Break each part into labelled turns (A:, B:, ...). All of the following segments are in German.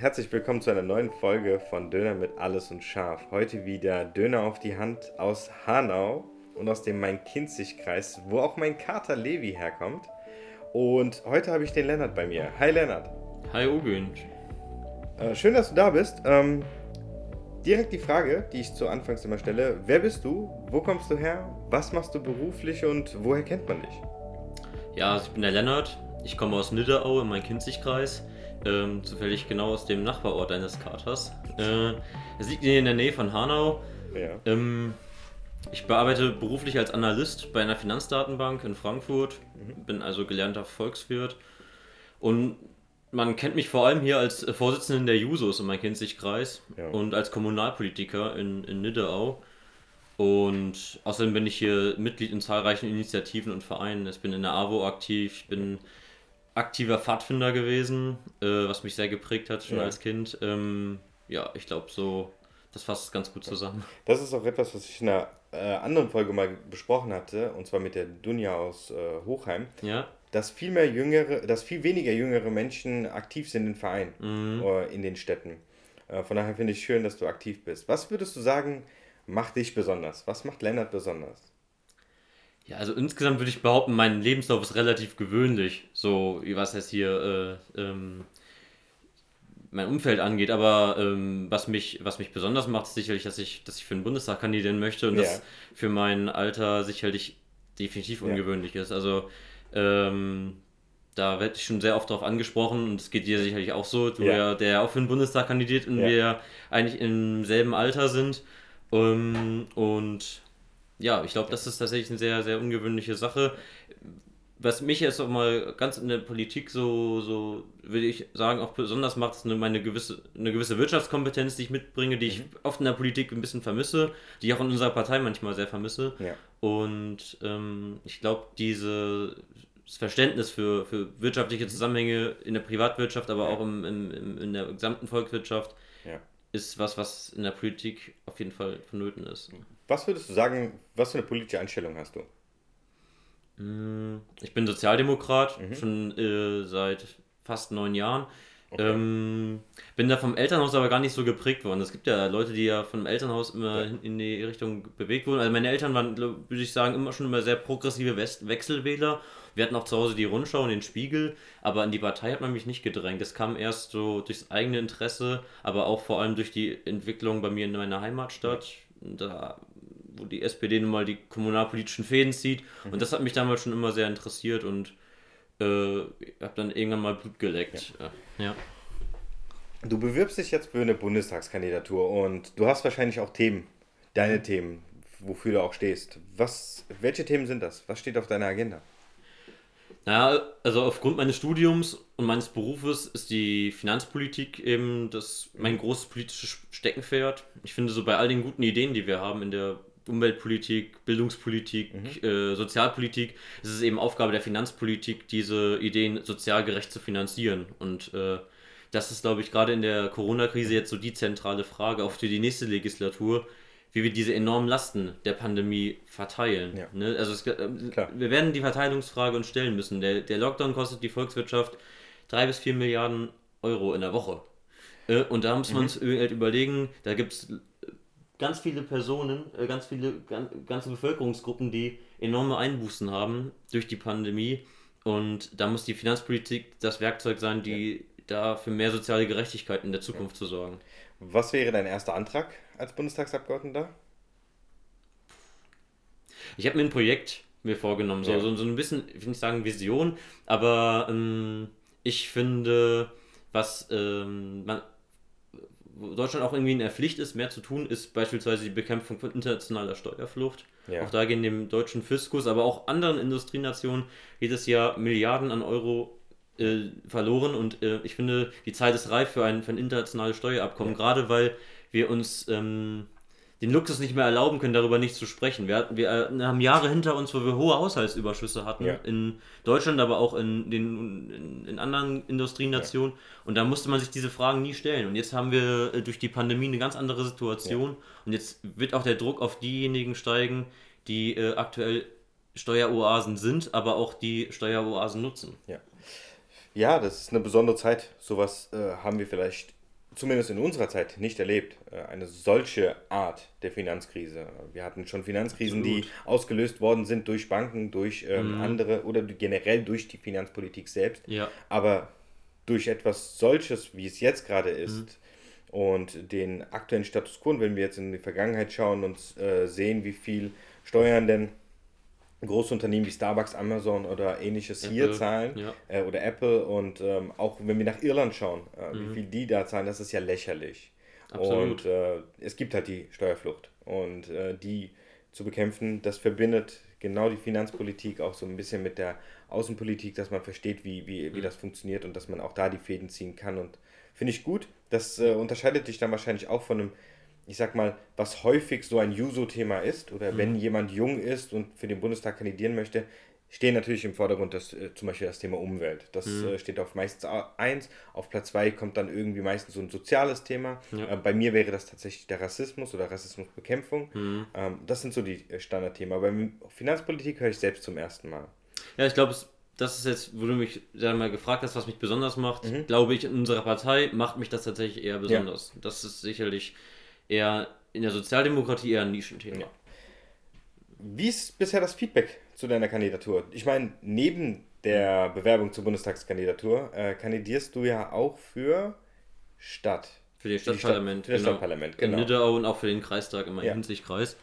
A: Und herzlich willkommen zu einer neuen Folge von Döner mit Alles und Scharf. Heute wieder Döner auf die Hand aus Hanau und aus dem Main-Kinzig-Kreis, wo auch mein Kater Levi herkommt. Und heute habe ich den Lennart bei mir. Hi Lennart.
B: Hi Ogün.
A: Äh, schön, dass du da bist. Ähm, direkt die Frage, die ich zu Anfangs immer stelle. Wer bist du? Wo kommst du her? Was machst du beruflich und woher kennt man dich?
B: Ja, also ich bin der Lennart. Ich komme aus Nidderau im Main-Kinzig-Kreis. Ähm, zufällig genau aus dem Nachbarort deines Katers. Äh, es liegt in der Nähe von Hanau.
A: Ja.
B: Ähm, ich bearbeite beruflich als Analyst bei einer Finanzdatenbank in Frankfurt, mhm. bin also gelernter Volkswirt und man kennt mich vor allem hier als Vorsitzenden der Jusos im Main-Kinzig-Kreis ja. und als Kommunalpolitiker in, in Niddeau. Und außerdem bin ich hier Mitglied in zahlreichen Initiativen und Vereinen. Ich bin in der AWO aktiv, ich bin aktiver Pfadfinder gewesen, äh, was mich sehr geprägt hat schon ja. als Kind. Ähm, ja, ich glaube so, das fasst ganz gut zusammen.
A: Das ist auch etwas, was ich in einer äh, anderen Folge mal besprochen hatte, und zwar mit der Dunja aus äh, Hochheim.
B: Ja.
A: Dass viel mehr jüngere, dass viel weniger jüngere Menschen aktiv sind in Vereinen mhm. Äh, in den Städten. Äh, von daher finde ich schön, dass du aktiv bist. Was würdest du sagen, macht dich besonders? Was macht Lennart besonders?
B: Ja, also insgesamt würde ich behaupten, mein Lebenslauf ist relativ gewöhnlich. So, wie was heißt hier, äh, ähm, mein Umfeld angeht. Aber ähm, was, mich, was mich besonders macht, ist sicherlich, dass ich, dass ich für den Bundestag kandidieren möchte und ja. das für mein Alter sicherlich definitiv ungewöhnlich ja. ist. Also ähm, da werde ich schon sehr oft darauf angesprochen und es geht dir sicherlich auch so, du ja. ja, der auch für den Bundestag kandidiert und wir eigentlich im selben Alter sind. Ähm, und ja, ich glaube, das ist tatsächlich eine sehr, sehr ungewöhnliche Sache. Was mich jetzt auch mal ganz in der Politik so, so würde ich sagen, auch besonders macht, ist eine, meine gewisse, eine gewisse Wirtschaftskompetenz, die ich mitbringe, die mhm. ich oft in der Politik ein bisschen vermisse, die ich auch in unserer Partei manchmal sehr vermisse.
A: Ja.
B: Und ähm, ich glaube, dieses Verständnis für, für wirtschaftliche Zusammenhänge in der Privatwirtschaft, aber ja. auch im, im, in der gesamten Volkswirtschaft,
A: ja.
B: ist was, was in der Politik auf jeden Fall vonnöten ist.
A: Was würdest du sagen, was für eine politische Einstellung hast du?
B: Hm, ich bin Sozialdemokrat, mhm. schon äh, seit fast neun Jahren. Okay. Ähm, bin da vom Elternhaus aber gar nicht so geprägt worden. Es gibt ja Leute, die ja vom Elternhaus immer ja. in die Richtung bewegt wurden. Also meine Eltern waren, würde ich sagen, immer schon immer sehr progressive West Wechselwähler. Wir hatten auch zu Hause die Rundschau und den Spiegel, aber in die Partei hat man mich nicht gedrängt. Das kam erst so durchs eigene Interesse, aber auch vor allem durch die Entwicklung bei mir in meiner Heimatstadt. Da wo die SPD nun mal die kommunalpolitischen Fäden zieht. Mhm. Und das hat mich damals schon immer sehr interessiert und äh, habe dann irgendwann mal Blut geleckt. Ja. ja.
A: Du bewirbst dich jetzt für eine Bundestagskandidatur und du hast wahrscheinlich auch Themen, deine mhm. Themen, wofür du auch stehst. Was, welche Themen sind das? Was steht auf deiner Agenda?
B: Naja, also aufgrund meines Studiums und meines Berufes ist die Finanzpolitik eben das mein großes politisches Steckenpferd. Ich finde, so bei all den guten Ideen, die wir haben in der Umweltpolitik, Bildungspolitik, mhm. äh, Sozialpolitik, ist es eben Aufgabe der Finanzpolitik, diese Ideen sozial gerecht zu finanzieren. Und äh, das ist, glaube ich, gerade in der Corona-Krise jetzt so die zentrale Frage, auch für die nächste Legislatur, wie wir diese enormen Lasten der Pandemie verteilen. Ja. Ne? Also es, äh, wir werden die Verteilungsfrage uns stellen müssen. Der, der Lockdown kostet die Volkswirtschaft drei bis vier Milliarden Euro in der Woche. Äh, und da muss man mhm. uns halt überlegen, da gibt es ganz viele Personen, äh, ganz viele ganze Bevölkerungsgruppen, die enorme Einbußen haben durch die Pandemie. Und da muss die Finanzpolitik das Werkzeug sein, die ja. da für mehr soziale Gerechtigkeit in der Zukunft ja. zu sorgen.
A: Was wäre dein erster Antrag als Bundestagsabgeordneter?
B: Ich habe mir ein Projekt mir vorgenommen, so, ja. so, so ein bisschen, ich will nicht sagen Vision, aber ähm, ich finde, was ähm, man, Deutschland auch irgendwie in der Pflicht ist, mehr zu tun, ist beispielsweise die Bekämpfung von internationaler Steuerflucht. Ja. Auch da gehen dem deutschen Fiskus, aber auch anderen Industrienationen jedes Jahr Milliarden an Euro äh, verloren. Und äh, ich finde, die Zeit ist reif für ein, für ein internationales Steuerabkommen, ja. gerade weil wir uns ähm, den Luxus nicht mehr erlauben können, darüber nicht zu sprechen. Wir, hatten, wir äh, haben Jahre hinter uns, wo wir hohe Haushaltsüberschüsse hatten, ja. in Deutschland, aber auch in, den, in, in anderen Industrienationen. Ja. Und da musste man sich diese Fragen nie stellen. Und jetzt haben wir äh, durch die Pandemie eine ganz andere Situation. Ja. Und jetzt wird auch der Druck auf diejenigen steigen, die äh, aktuell Steueroasen sind, aber auch die Steueroasen nutzen.
A: Ja. Ja, das ist eine besondere Zeit. Sowas äh, haben wir vielleicht zumindest in unserer Zeit nicht erlebt. Äh, eine solche Art der Finanzkrise. Wir hatten schon Finanzkrisen, Absolut. die ausgelöst worden sind durch Banken, durch ähm, mhm. andere oder generell durch die Finanzpolitik selbst.
B: Ja.
A: Aber durch etwas solches, wie es jetzt gerade ist, mhm. und den aktuellen Status quo, wenn wir jetzt in die Vergangenheit schauen und äh, sehen, wie viel Steuern denn große Unternehmen wie Starbucks, Amazon oder ähnliches Apple, hier zahlen ja. äh, oder Apple und ähm, auch wenn wir nach Irland schauen, äh, mhm. wie viel die da zahlen, das ist ja lächerlich. Absolut. Und äh, es gibt halt die Steuerflucht und äh, die zu bekämpfen, das verbindet genau die Finanzpolitik auch so ein bisschen mit der Außenpolitik, dass man versteht, wie, wie, wie mhm. das funktioniert und dass man auch da die Fäden ziehen kann und finde ich gut. Das äh, unterscheidet dich dann wahrscheinlich auch von einem ich sag mal, was häufig so ein Juso-Thema ist, oder mhm. wenn jemand jung ist und für den Bundestag kandidieren möchte, stehen natürlich im Vordergrund das, äh, zum Beispiel das Thema Umwelt. Das mhm. äh, steht auf meistens eins. Auf Platz zwei kommt dann irgendwie meistens so ein soziales Thema. Ja. Äh, bei mir wäre das tatsächlich der Rassismus oder Rassismusbekämpfung. Mhm. Ähm, das sind so die äh, Standardthemen. Aber Finanzpolitik höre ich selbst zum ersten Mal.
B: Ja, ich glaube, das ist jetzt, wo du mich ja mal gefragt hast, was mich besonders macht. Mhm. Glaube ich, in unserer Partei macht mich das tatsächlich eher besonders. Ja. Das ist sicherlich eher in der Sozialdemokratie eher ein Nischenthema. Ja.
A: Wie ist bisher das Feedback zu deiner Kandidatur? Ich meine, neben der Bewerbung zur Bundestagskandidatur äh, kandidierst du ja auch für Stadt.
B: Für das Stadtparlament.
A: Für das genau. Stadtparlament,
B: genau. In Nidau und auch für den Kreistag im ja. Hinzig-Kreis.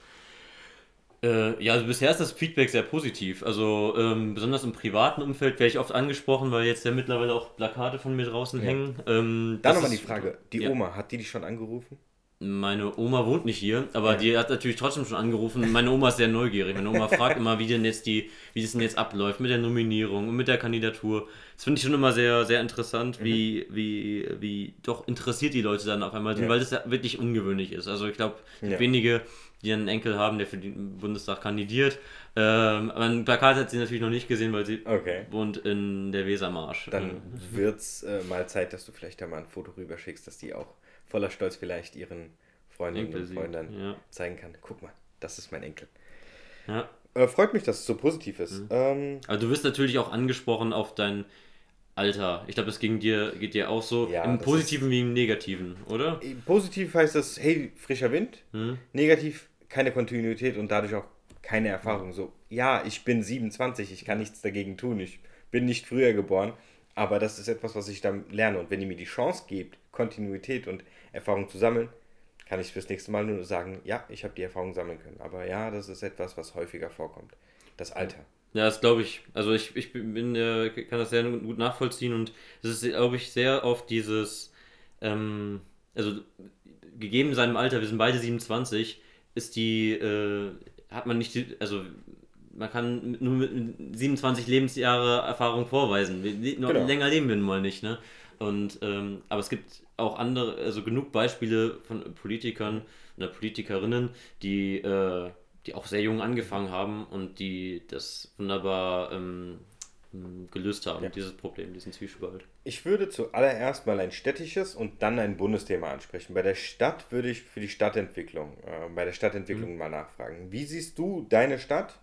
B: Äh, ja, also bisher ist das Feedback sehr positiv. Also ähm, besonders im privaten Umfeld werde ich oft angesprochen, weil jetzt ja mittlerweile auch Plakate von mir draußen ja. hängen. Ähm,
A: Dann nochmal die Frage, die ja. Oma, hat die dich schon angerufen?
B: Meine Oma wohnt nicht hier, aber ja. die hat natürlich trotzdem schon angerufen. Meine Oma ist sehr neugierig. Meine Oma fragt immer, wie denn jetzt die, wie das denn jetzt abläuft mit der Nominierung und mit der Kandidatur. Das finde ich schon immer sehr, sehr interessant, wie, mhm. wie, wie doch interessiert die Leute dann auf einmal sind, ja. weil das ja wirklich ungewöhnlich ist. Also ich glaube, ja. wenige, die einen Enkel haben, der für den Bundestag kandidiert. Ähm, ein Plakat hat sie natürlich noch nicht gesehen, weil sie okay. wohnt in der Wesermarsch.
A: Dann wird es äh, mal Zeit, dass du vielleicht da mal ein Foto rüberschickst, dass die auch voller Stolz vielleicht ihren Freundinnen und Freunden ja. zeigen kann. Guck mal, das ist mein Enkel. Ja. Äh, freut mich, dass es so positiv ist. Mhm.
B: Ähm, also du wirst natürlich auch angesprochen auf dein Alter. Ich glaube, das ging dir, geht dir auch so. Ja, Im Positiven wie im Negativen, oder?
A: Positiv heißt das, hey, frischer Wind. Mhm. Negativ, keine Kontinuität und dadurch auch keine Erfahrung. So, ja, ich bin 27, ich kann nichts dagegen tun. Ich bin nicht früher geboren. Aber das ist etwas, was ich dann lerne. Und wenn ihr mir die Chance gebt, Kontinuität und Erfahrung zu sammeln, kann ich fürs nächste Mal nur sagen, ja, ich habe die Erfahrung sammeln können. Aber ja, das ist etwas, was häufiger vorkommt. Das Alter.
B: Ja, das glaube ich. Also ich, ich bin, äh, kann das sehr gut nachvollziehen und es ist, glaube ich, sehr oft dieses, ähm, also gegeben seinem Alter, wir sind beide 27, ist die, äh, hat man nicht, die, also man kann nur mit 27 Lebensjahre Erfahrung vorweisen. Wir, noch genau. länger leben wir nun mal nicht, ne? Und, ähm, aber es gibt auch andere, also genug Beispiele von Politikern oder Politikerinnen, die, äh, die auch sehr jung angefangen haben und die das wunderbar ähm, gelöst haben, ja. dieses Problem, diesen Zwiespalt.
A: Ich würde zuallererst mal ein städtisches und dann ein Bundesthema ansprechen. Bei der Stadt würde ich für die Stadtentwicklung, äh, bei der Stadtentwicklung mhm. mal nachfragen. Wie siehst du deine Stadt?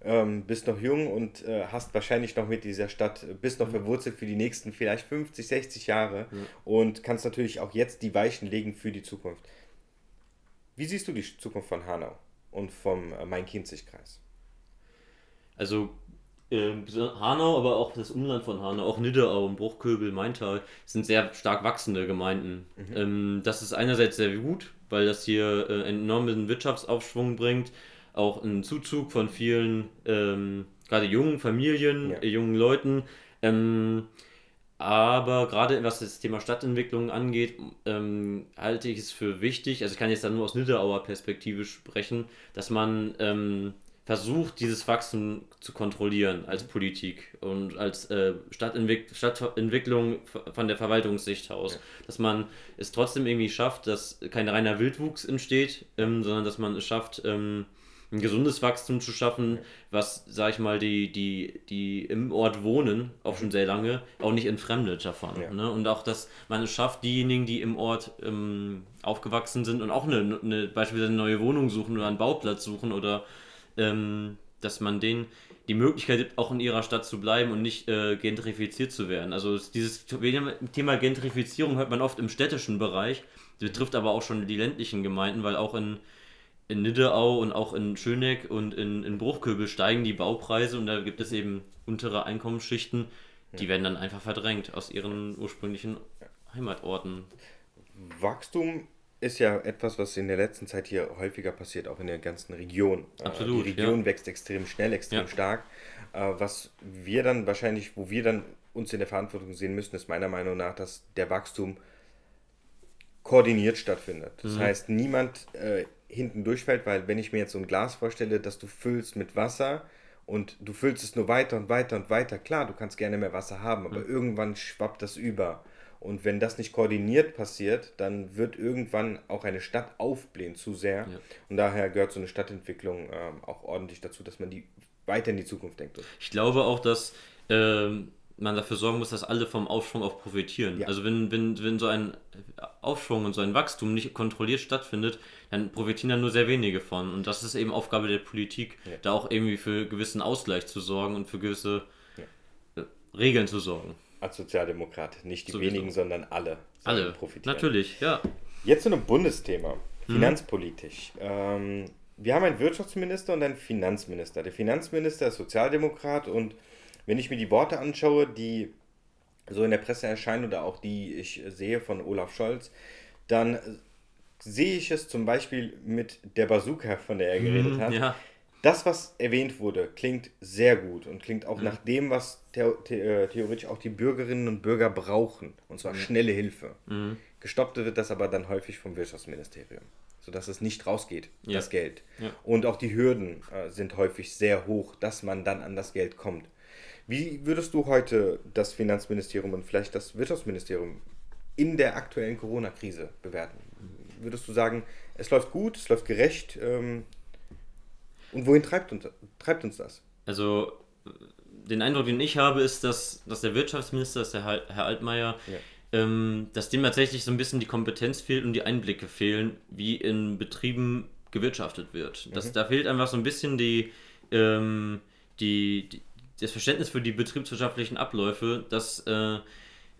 A: ähm, bist noch jung und äh, hast wahrscheinlich noch mit dieser Stadt, äh, bist noch mhm. verwurzelt für die nächsten vielleicht 50, 60 Jahre mhm. und kannst natürlich auch jetzt die Weichen legen für die Zukunft. Wie siehst du die Zukunft von Hanau und vom äh, Main-Kinzig-Kreis?
B: Also äh, Hanau, aber auch das Umland von Hanau, auch Nidderau, Bruchköbel, Maintal, sind sehr stark wachsende Gemeinden. Mhm. Ähm, das ist einerseits sehr gut, weil das hier äh, einen enormen Wirtschaftsaufschwung bringt auch ein Zuzug von vielen, ähm, gerade jungen Familien, ja. äh, jungen Leuten. Ähm, aber gerade was das Thema Stadtentwicklung angeht, ähm, halte ich es für wichtig, also ich kann jetzt dann nur aus Niederauer Perspektive sprechen, dass man ähm, versucht, dieses Wachstum zu kontrollieren als Politik und als äh, Stadtentwick Stadtentwicklung von der Verwaltungssicht aus. Ja. Dass man es trotzdem irgendwie schafft, dass kein reiner Wildwuchs entsteht, ähm, sondern dass man es schafft, ähm, ein gesundes Wachstum zu schaffen, was, sag ich mal, die, die, die im Ort wohnen, auch schon sehr lange, auch nicht entfremdet davon. Ja. Ne? Und auch, dass man es schafft, diejenigen, die im Ort ähm, aufgewachsen sind und auch eine, eine, beispielsweise eine neue Wohnung suchen oder einen Bauplatz suchen oder ähm, dass man denen die Möglichkeit, auch in ihrer Stadt zu bleiben und nicht äh, gentrifiziert zu werden. Also dieses Thema Gentrifizierung hört man oft im städtischen Bereich, das betrifft aber auch schon die ländlichen Gemeinden, weil auch in, in Niddeau und auch in Schöneck und in, in Bruchköbel steigen die Baupreise und da gibt es eben untere Einkommensschichten, die ja. werden dann einfach verdrängt aus ihren ursprünglichen Heimatorten.
A: Wachstum ist ja etwas, was in der letzten Zeit hier häufiger passiert, auch in der ganzen Region.
B: Äh, Absolut.
A: Die Region
B: ja.
A: wächst extrem schnell, extrem ja. stark. Äh, was wir dann wahrscheinlich, wo wir dann uns in der Verantwortung sehen müssen, ist meiner Meinung nach, dass der Wachstum koordiniert stattfindet. Das mhm. heißt, niemand äh, hinten durchfällt, weil wenn ich mir jetzt so ein Glas vorstelle, dass du füllst mit Wasser und du füllst es nur weiter und weiter und weiter, klar, du kannst gerne mehr Wasser haben, aber mhm. irgendwann schwappt das über. Und wenn das nicht koordiniert passiert, dann wird irgendwann auch eine Stadt aufblähen zu sehr. Ja. Und daher gehört so eine Stadtentwicklung ähm, auch ordentlich dazu, dass man die weiter in die Zukunft denkt.
B: Ich glaube auch, dass ähm, man dafür sorgen muss, dass alle vom Aufschwung auch profitieren. Ja. Also wenn, wenn, wenn so ein Aufschwung und so ein Wachstum nicht kontrolliert stattfindet, dann profitieren dann nur sehr wenige von. Und das ist eben Aufgabe der Politik, ja. da auch irgendwie für gewissen Ausgleich zu sorgen und für gewisse Regeln zu sorgen
A: als Sozialdemokrat. Nicht die Sowieso. wenigen, sondern alle.
B: Alle. Profitieren. Natürlich, ja.
A: Jetzt zu einem Bundesthema. Mhm. Finanzpolitisch. Mhm. Ähm, wir haben einen Wirtschaftsminister und einen Finanzminister. Der Finanzminister ist Sozialdemokrat und wenn ich mir die Worte anschaue, die so in der Presse erscheinen oder auch die ich sehe von Olaf Scholz, dann sehe ich es zum Beispiel mit der Bazooka, von der er geredet mhm, hat. Ja das, was erwähnt wurde, klingt sehr gut und klingt auch mhm. nach dem, was the the äh, theoretisch auch die Bürgerinnen und Bürger brauchen. Und zwar mhm. schnelle Hilfe. Mhm. Gestoppt wird das aber dann häufig vom Wirtschaftsministerium, sodass es nicht rausgeht, ja. das Geld. Ja. Und auch die Hürden äh, sind häufig sehr hoch, dass man dann an das Geld kommt. Wie würdest du heute das Finanzministerium und vielleicht das Wirtschaftsministerium in der aktuellen Corona-Krise bewerten? Würdest du sagen, es läuft gut, es läuft gerecht? Ähm, und wohin treibt uns, treibt uns das?
B: Also, den Eindruck, den ich habe, ist, dass, dass der Wirtschaftsminister, dass der Herr Altmaier, ja. ähm, dass dem tatsächlich so ein bisschen die Kompetenz fehlt und die Einblicke fehlen, wie in Betrieben gewirtschaftet wird. Das, mhm. Da fehlt einfach so ein bisschen die, ähm, die, die, das Verständnis für die betriebswirtschaftlichen Abläufe, dass äh,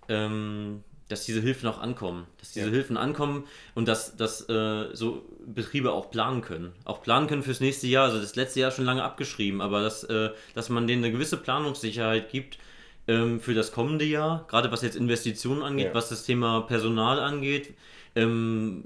B: ähm, dass diese Hilfen auch ankommen. Dass diese ja. Hilfen ankommen und dass, dass äh, so Betriebe auch planen können. Auch planen können fürs nächste Jahr. Also das letzte Jahr schon lange abgeschrieben, aber dass, äh, dass man denen eine gewisse Planungssicherheit gibt ähm, für das kommende Jahr, gerade was jetzt Investitionen angeht, ja. was das Thema Personal angeht. Ähm,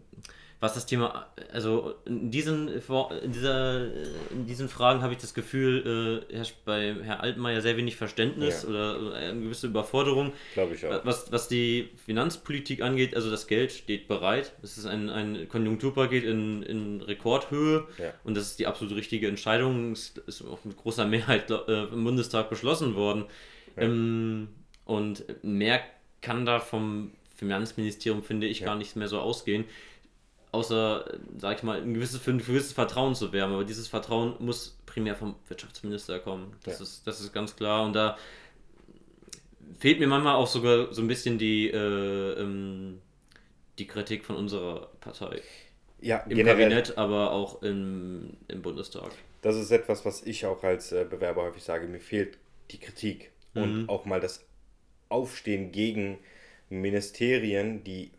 B: was das Thema, also in diesen, in dieser, in diesen Fragen habe ich das Gefühl, äh, herrscht bei Herrn Altmaier sehr wenig Verständnis ja. oder eine gewisse Überforderung.
A: Glaube ich auch.
B: Was, was die Finanzpolitik angeht, also das Geld steht bereit. Es ist ein, ein Konjunkturpaket in, in Rekordhöhe ja. und das ist die absolut richtige Entscheidung. Es ist auch mit großer Mehrheit äh, im Bundestag beschlossen worden. Ja. Ähm, und mehr kann da vom Finanzministerium, finde ich, gar nicht mehr so ausgehen außer, sag ich mal, ein gewisses, für ein gewisses Vertrauen zu werben. Aber dieses Vertrauen muss primär vom Wirtschaftsminister kommen. Das, ja. ist, das ist ganz klar. Und da fehlt mir manchmal auch sogar so ein bisschen die, äh, ähm, die Kritik von unserer Partei.
A: Ja,
B: Im generell. Kabinett, aber auch im, im Bundestag.
A: Das ist etwas, was ich auch als äh, Bewerber häufig sage. Mir fehlt die Kritik mhm. und auch mal das Aufstehen gegen Ministerien, die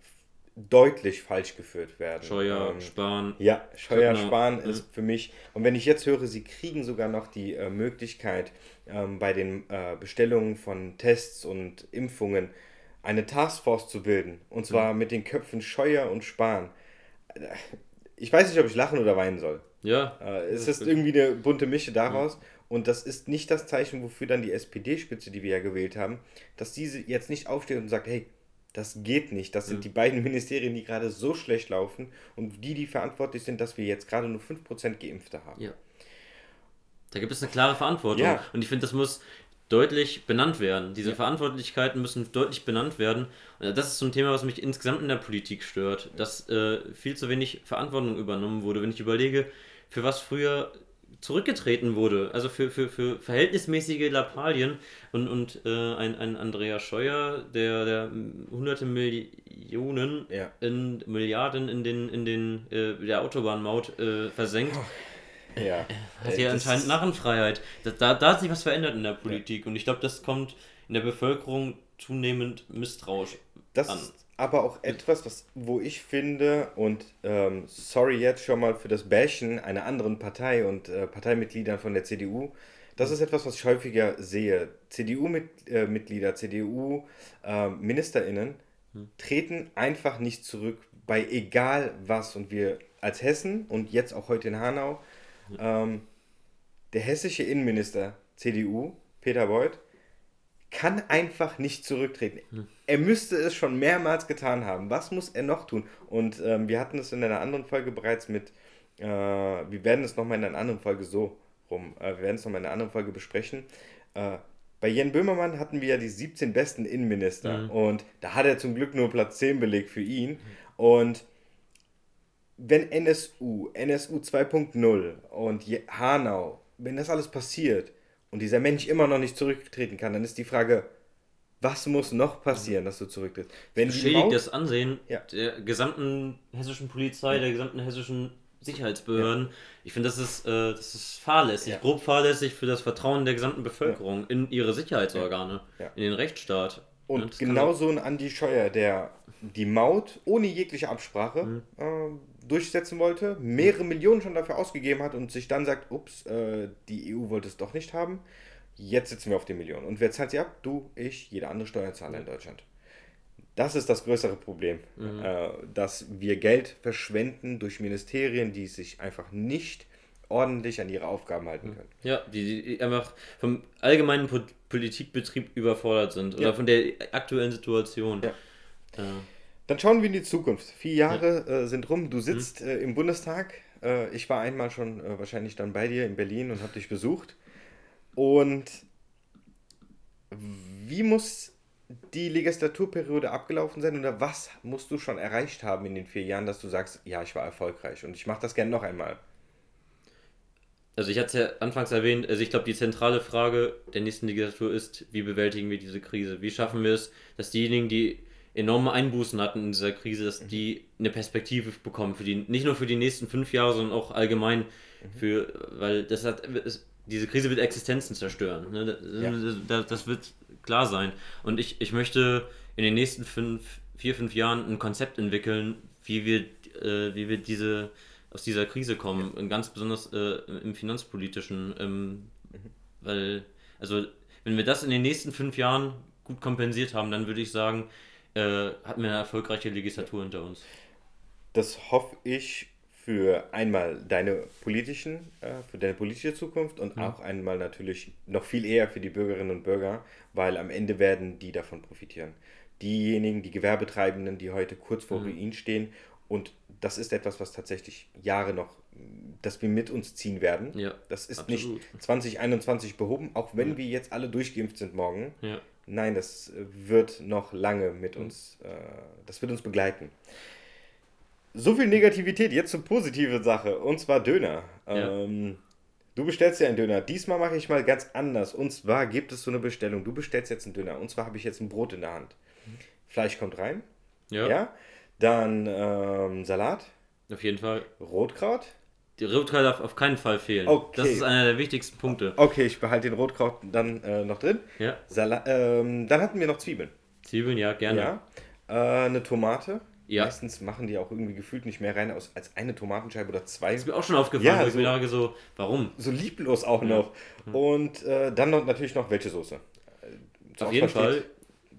A: deutlich falsch geführt werden.
B: Scheuer, ähm, Spahn.
A: Ja, Scheuer, Spahn ist ja. für mich. Und wenn ich jetzt höre, sie kriegen sogar noch die äh, Möglichkeit, ähm, bei den äh, Bestellungen von Tests und Impfungen eine Taskforce zu bilden. Und zwar ja. mit den Köpfen Scheuer und Spahn. Ich weiß nicht, ob ich lachen oder weinen soll.
B: Ja.
A: Äh, es ist irgendwie eine bunte Mische daraus. Ja. Und das ist nicht das Zeichen, wofür dann die SPD-Spitze, die wir ja gewählt haben, dass diese jetzt nicht aufsteht und sagt, hey, das geht nicht. Das sind ja. die beiden Ministerien, die gerade so schlecht laufen und die, die verantwortlich sind, dass wir jetzt gerade nur 5% Geimpfte haben.
B: Ja. Da gibt es eine klare Verantwortung. Ja. Und ich finde, das muss deutlich benannt werden. Diese ja. Verantwortlichkeiten müssen deutlich benannt werden. Und das ist so ein Thema, was mich insgesamt in der Politik stört, dass äh, viel zu wenig Verantwortung übernommen wurde. Wenn ich überlege, für was früher zurückgetreten wurde. Also für, für, für verhältnismäßige Lappalien. Und, und äh, ein, ein Andrea Scheuer, der, der hunderte Millionen
A: ja.
B: in Milliarden in den, in den äh, der Autobahnmaut äh, versenkt.
A: Ja.
B: Hat ja
A: Das
B: anscheinend Narrenfreiheit. Da, da, hat sich was verändert in der Politik und ich glaube, das kommt in der Bevölkerung zunehmend misstrauisch
A: Das
B: an.
A: Aber auch etwas, was, wo ich finde, und ähm, sorry jetzt schon mal für das Bashen einer anderen Partei und äh, Parteimitgliedern von der CDU, das ist etwas, was ich häufiger sehe. CDU-Mitglieder, CDU-MinisterInnen treten einfach nicht zurück bei egal was. Und wir als Hessen und jetzt auch heute in Hanau, ähm, der hessische Innenminister CDU, Peter Beuth, kann einfach nicht zurücktreten. Er müsste es schon mehrmals getan haben. Was muss er noch tun? Und ähm, wir hatten es in einer anderen Folge bereits mit, äh, wir werden es nochmal in einer anderen Folge so rum, äh, wir werden es nochmal in einer anderen Folge besprechen. Äh, bei Jan Böhmermann hatten wir ja die 17 besten Innenminister und da hat er zum Glück nur Platz 10 belegt für ihn. Und wenn NSU, NSU 2.0 und Hanau, wenn das alles passiert und dieser Mensch immer noch nicht zurücktreten kann, dann ist die Frage, was muss noch passieren, dass du zurücktrittst? Wenn die
B: Beschädigt das Ansehen
A: Ja.
B: der gesamten hessischen Polizei, der gesamten hessischen Sicherheitsbehörden. Ich finde, das ist, äh, das ist fahrlässig,
A: Ja.
B: grob fahrlässig für das Vertrauen der gesamten Bevölkerung in ihre Sicherheitsorgane,
A: Ja.
B: in den Rechtsstaat. Ja,
A: Und
B: das kann-
A: genauso ein Andi Scheuer, der die Maut ohne jegliche Absprache
B: Mhm.
A: äh, durchsetzen wollte, mehrere Millionen schon dafür ausgegeben hat und sich dann sagt, ups, äh, die EU wollte es doch nicht haben, jetzt sitzen wir auf den Millionen. Und wer zahlt sie ab? Du, ich, jeder andere Steuerzahler in Deutschland. Das ist das größere Problem,
B: Mhm.
A: äh, dass wir Geld verschwenden durch Ministerien, die sich einfach nicht ordentlich an ihre Aufgaben halten
B: Mhm.
A: können.
B: Ja, die, die einfach vom allgemeinen Po- Politikbetrieb überfordert sind oder
A: Ja.
B: von der aktuellen Situation.
A: Ja.
B: Äh,
A: Dann schauen wir in die Zukunft. Vier Jahre äh, sind rum.
B: Mhm.
A: Du sitzt äh, im Bundestag. Äh, ich war einmal schon äh, wahrscheinlich dann bei dir in Berlin und habe dich besucht. Und wie muss die Legislaturperiode abgelaufen sein oder was musst du schon erreicht haben in den vier Jahren, dass du sagst, ja, ich war erfolgreich und ich mache das gerne noch einmal?
B: Also ich hatte es ja anfangs erwähnt, also ich glaube, die zentrale Frage der nächsten Legislatur ist, wie bewältigen wir diese Krise? Wie schaffen wir es, dass diejenigen, die enorme Einbußen hatten in dieser Krise, dass die eine Perspektive bekommen für die, nicht nur für die nächsten fünf Jahre, sondern auch allgemein für, weil das hat, es, diese Krise wird Existenzen zerstören. Ne? Das, das, das wird klar sein. Und ich, ich möchte in den nächsten fünf, vier, fünf Jahren ein Konzept entwickeln, wie wir, äh, wie wir diese aus dieser Krise kommen, und ganz besonders äh, im finanzpolitischen, ähm, weil, also wenn wir das in den nächsten fünf Jahren gut kompensiert haben, dann würde ich sagen, äh, hatten wir eine erfolgreiche Legislatur hinter uns.
A: Das hoffe ich für einmal deine politischen, äh, für deine politische Zukunft und auch einmal natürlich noch viel eher für die Bürgerinnen und Bürger, weil am Ende werden die davon profitieren. Diejenigen, die Gewerbetreibenden, die heute kurz vor Ruin stehen und das ist etwas, was tatsächlich Jahre noch, dass wir mit uns ziehen werden.
B: Ja,
A: das ist
B: absolut.
A: nicht 2021 behoben, auch wenn wir jetzt alle durchgeimpft sind morgen.
B: Ja.
A: Nein, das wird noch lange mit uns, äh, das wird uns begleiten. So viel Negativität, jetzt zur positiven Sache, und zwar Döner.
B: Ja.
A: Ähm, du bestellst ja einen Döner. Diesmal mache ich mal ganz anders. Und zwar gibt es so eine Bestellung. Du bestellst jetzt einen Döner. Und zwar habe ich jetzt ein Brot in der Hand. Fleisch kommt rein.
B: Ja,
A: Ja. Dann ähm, Salat,
B: auf jeden Fall.
A: Rotkraut.
B: Die Rotkraut darf auf keinen Fall fehlen.
A: Okay.
B: Das ist einer der wichtigsten Punkte.
A: Okay, ich behalte den Rotkraut dann äh, noch drin.
B: Ja,
A: Sala ähm, dann hatten wir noch Zwiebeln.
B: Zwiebeln, ja, gerne.
A: Ja. Äh, eine Tomate.
B: Ja.
A: Meistens machen die auch irgendwie gefühlt nicht mehr rein aus, als eine Tomatenscheibe oder zwei.
B: Ist mir auch schon aufgefallen,
A: Ja,
B: wo ich
A: so-
B: mir sage so, warum?
A: So lieblos auch noch. Und äh, dann noch, natürlich noch welche Soße. Äh, zur
B: Auf jeden Fall
A: steht-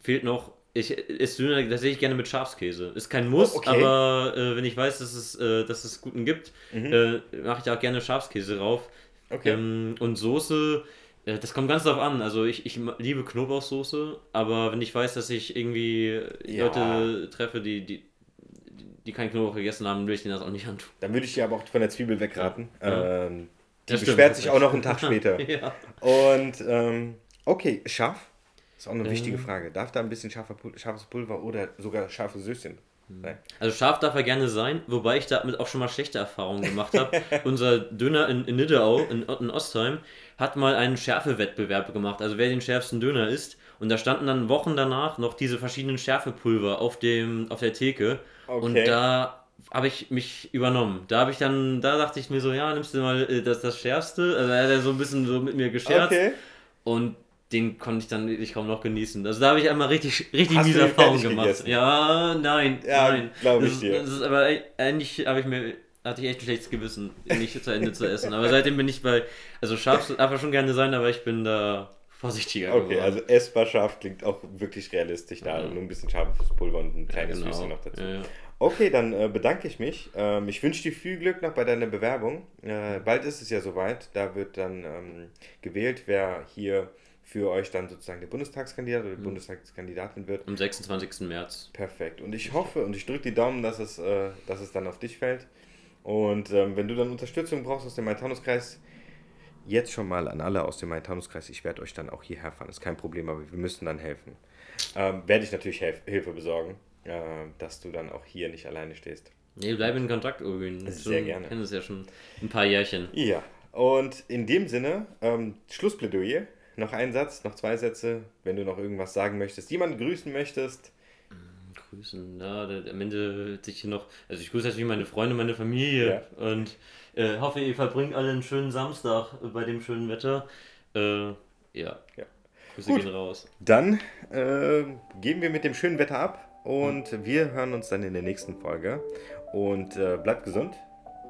B: fehlt noch, ich esse Döner tatsächlich gerne mit Schafskäse. Ist kein Muss,
A: Oh, okay.
B: aber äh, wenn ich weiß, dass es, äh, dass es guten gibt, äh, mache ich auch gerne Schafskäse drauf.
A: Mhm. Okay.
B: Ähm, und Soße, äh, das kommt ganz darauf an. Also ich, ich liebe Knoblauchsoße, aber wenn ich weiß, dass ich irgendwie
A: Ja.
B: Leute treffe, die, die, die keinen Knoblauch gegessen haben, will ich denen das auch nicht antun.
A: Dann würde ich dir aber auch von der Zwiebel wegraten.
B: Ja.
A: Ähm, die
B: Das stimmt,
A: beschwert
B: das
A: sich auch noch einen Tag später.
B: ja.
A: Und ähm, okay, scharf. Ist auch eine wichtige
B: Ähm.
A: Frage. Darf da ein bisschen scharfer, Pul- scharfes Pulver oder sogar scharfe Söschen sein?
B: Also scharf darf er gerne sein, wobei ich damit auch schon mal schlechte Erfahrungen gemacht habe. Unser Döner in, in Niddeau, in, in Ostheim, hat mal einen Schärfewettbewerb gemacht, also wer den schärfsten Döner isst. Und da standen dann Wochen danach noch diese verschiedenen Schärfepulver auf, dem, auf der Theke. Und
A: Okay.
B: da habe ich mich übernommen. Da habe ich dann, da dachte ich mir so, ja, nimmst du mal äh, das, das Schärfste. Also er hat er so ein bisschen so mit mir gescherzt.
A: Okay.
B: Und den konnte ich dann wirklich kaum noch genießen. Also da habe ich einmal richtig, richtig
A: Hast
B: miese Erfahrungen gemacht.
A: gegessen?
B: Ja, nein,
A: Ja,
B: nein.
A: glaub ich dir.
B: Das ist aber eigentlich habe ich mir hatte ich echt ein schlechtes Gewissen, nicht zu Ende zu essen. Aber seitdem bin ich bei, also scharf darf er schon gerne sein, aber ich bin da vorsichtiger
A: Okay,
B: geworden.
A: also essbar scharf klingt auch wirklich realistisch da.
B: Ja.
A: Nur ein bisschen scharfes Pulver und ein kleines
B: genau.
A: Süßchen noch dazu.
B: Ja, ja.
A: Okay, dann äh, bedanke ich mich. Ähm, ich wünsche dir viel Glück noch bei deiner Bewerbung. Äh, bald ist es ja soweit. Da wird dann ähm, gewählt, wer hier für euch dann sozusagen der Bundestagskandidat oder die Bundestagskandidatin wird.
B: Am 26. März.
A: Perfekt. Und ich hoffe und ich drücke die Daumen, dass es, äh, dass es dann auf dich fällt. Und ähm, wenn du dann Unterstützung brauchst aus dem Main-Taunus-Kreis, jetzt schon mal an alle aus dem Main-Taunus-Kreis, ich werde euch dann auch hierher fahren. Ist kein Problem, aber wir müssen dann helfen. Ähm, werde ich natürlich Helf Hilfe besorgen, äh, dass du dann auch hier nicht alleine stehst.
B: Nee, bleib in Kontakt, Irwin.
A: Sehr
B: Schon-
A: gerne.
B: kennen es ja schon ein paar Jährchen.
A: Ja, und in dem Sinne, ähm, Schlussplädoyer. Noch ein Satz, noch zwei Sätze, wenn du noch irgendwas sagen möchtest, jemanden grüßen möchtest.
B: Grüßen, ja, am Ende sich hier noch, also ich grüße natürlich meine Freunde, meine Familie und äh, hoffe, ihr verbringt alle einen schönen Samstag äh, bei dem schönen Wetter. Äh, ja.
A: Ja.
B: Grüße
A: Gut.
B: gehen raus.
A: Dann äh, geben wir mit dem schönen Wetter ab und wir hören uns dann in der nächsten Folge. Und äh, bleibt gesund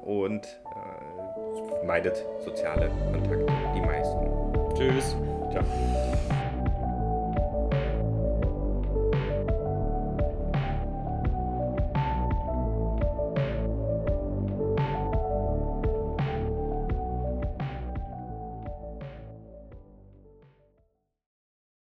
A: und äh, meidet soziale Kontakte, die meisten.
B: Tschüss.
A: Ciao.